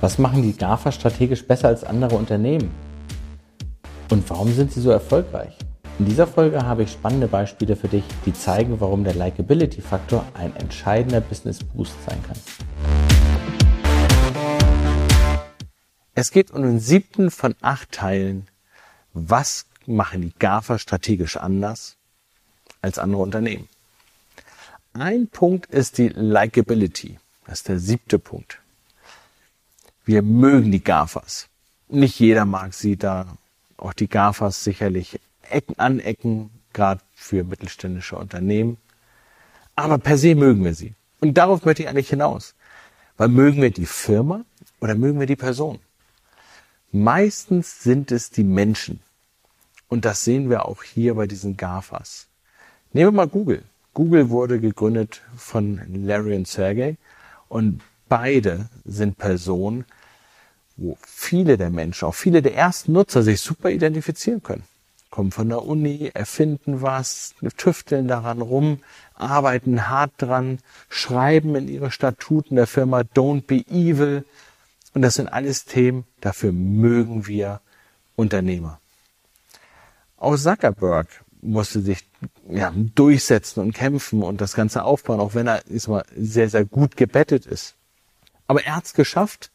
Was machen die GAFA strategisch besser als andere Unternehmen? Und warum sind sie so erfolgreich? In dieser Folge habe ich spannende Beispiele für dich, die zeigen, warum der Likability-Faktor ein entscheidender Business-Boost sein kann. Es geht um den siebten von acht Teilen. Was machen die GAFA strategisch anders als andere Unternehmen? Ein Punkt ist die Likability. Das ist der siebte Punkt. Wir mögen die GAFAs. Nicht jeder mag sie, da auch die GAFAs sicherlich Ecken anecken, gerade für mittelständische Unternehmen. Aber per se mögen wir sie. Und darauf möchte ich eigentlich hinaus. Weil mögen wir die Firma oder mögen wir die Person? Meistens sind es die Menschen. Und das sehen wir auch hier bei diesen GAFAs. Nehmen wir mal Google. Google wurde gegründet von Larry und Sergey und beide sind Personen, wo viele der Menschen, auch viele der ersten Nutzer sich super identifizieren können. Kommen von der Uni, erfinden was, tüfteln daran rum, arbeiten hart dran, schreiben in ihre Statuten der Firma Don't be evil. Und das sind alles Themen, dafür mögen wir Unternehmer. Auch Zuckerberg musste sich ja, durchsetzen und kämpfen und das Ganze aufbauen, auch wenn er ist mal, sehr, sehr gut gebettet ist. Aber er hat es geschafft,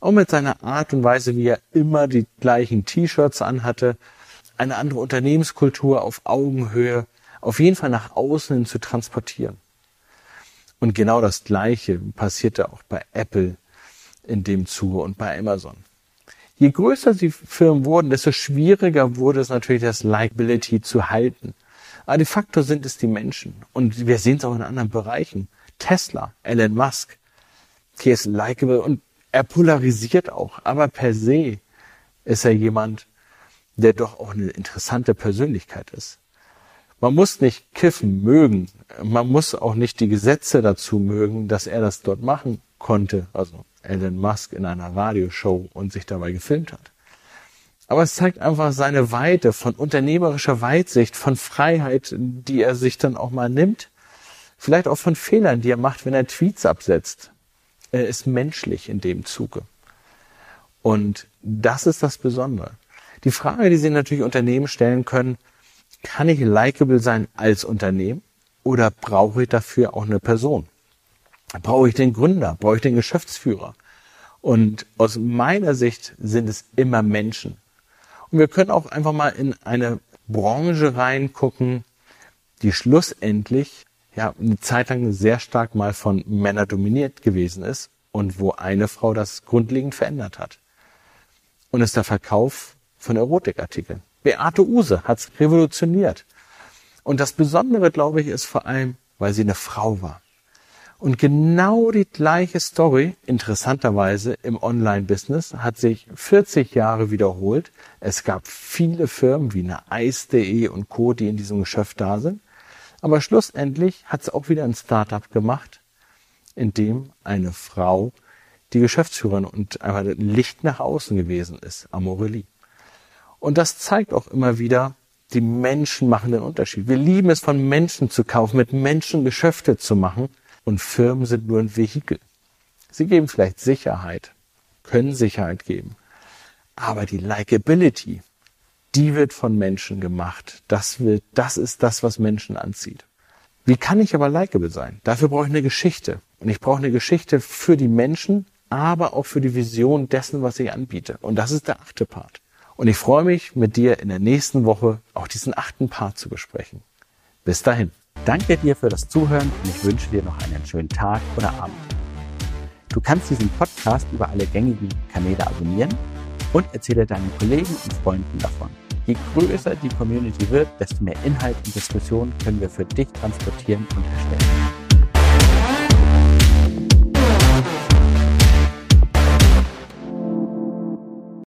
auch mit seiner Art und Weise, wie er immer die gleichen T-Shirts anhatte, eine andere Unternehmenskultur auf Augenhöhe, auf jeden Fall nach außen hin zu transportieren. Und genau das Gleiche passierte auch bei Apple in dem Zuge und bei Amazon. Je größer die Firmen wurden, desto schwieriger wurde es natürlich, das Likability zu halten. Aber de facto sind es die Menschen. Und wir sehen es auch in anderen Bereichen. Tesla, Elon Musk, hier ist likable und er polarisiert auch. Aber per se ist er jemand, der doch auch eine interessante Persönlichkeit ist. Man muss nicht Kiffen mögen. Man muss auch nicht die Gesetze dazu mögen, dass er das dort machen konnte. Also Elon Musk in einer Radioshow und sich dabei gefilmt hat. Aber es zeigt einfach seine Weite von unternehmerischer Weitsicht, von Freiheit, die er sich dann auch mal nimmt. Vielleicht auch von Fehlern, die er macht, wenn er Tweets absetzt. Er ist menschlich in dem Zuge. Und das ist das Besondere. Die Frage, die Sie natürlich Unternehmen stellen können, kann ich likable sein als Unternehmen oder brauche ich dafür auch eine Person? brauche ich den Gründer, brauche ich den Geschäftsführer. Und aus meiner Sicht sind es immer Menschen. Und wir können auch einfach mal in eine Branche reingucken, die schlussendlich ja eine Zeit lang sehr stark mal von Männern dominiert gewesen ist und wo eine Frau das grundlegend verändert hat. Und ist der Verkauf von Erotikartikeln. Beate Use hat's revolutioniert. Und das Besondere, glaube ich, ist vor allem, weil sie eine Frau war. Und genau die gleiche Story, interessanterweise im Online-Business, hat sich 40 Jahre wiederholt. Es gab viele Firmen wie eine Eis.de und Co., die in diesem Geschäft da sind. Aber schlussendlich hat es auch wieder ein Startup gemacht, in dem eine Frau die Geschäftsführerin und einfach ein Licht nach außen gewesen ist, Amorelie. Und das zeigt auch immer wieder, die Menschen machen den Unterschied. Wir lieben es, von Menschen zu kaufen, mit Menschen Geschäfte zu machen. Und Firmen sind nur ein Vehikel. Sie geben vielleicht Sicherheit, können Sicherheit geben. Aber die Likability, die wird von Menschen gemacht. Das wird, das ist das, was Menschen anzieht. Wie kann ich aber likable sein? Dafür brauche ich eine Geschichte. Und ich brauche eine Geschichte für die Menschen, aber auch für die Vision dessen, was ich anbiete. Und das ist der achte Part. Und ich freue mich, mit dir in der nächsten Woche auch diesen achten Part zu besprechen. Bis dahin. Danke dir für das Zuhören und ich wünsche dir noch einen schönen Tag oder Abend. Du kannst diesen Podcast über alle gängigen Kanäle abonnieren und erzähle deinen Kollegen und Freunden davon. Je größer die Community wird, desto mehr Inhalt und Diskussion können wir für dich transportieren und erstellen.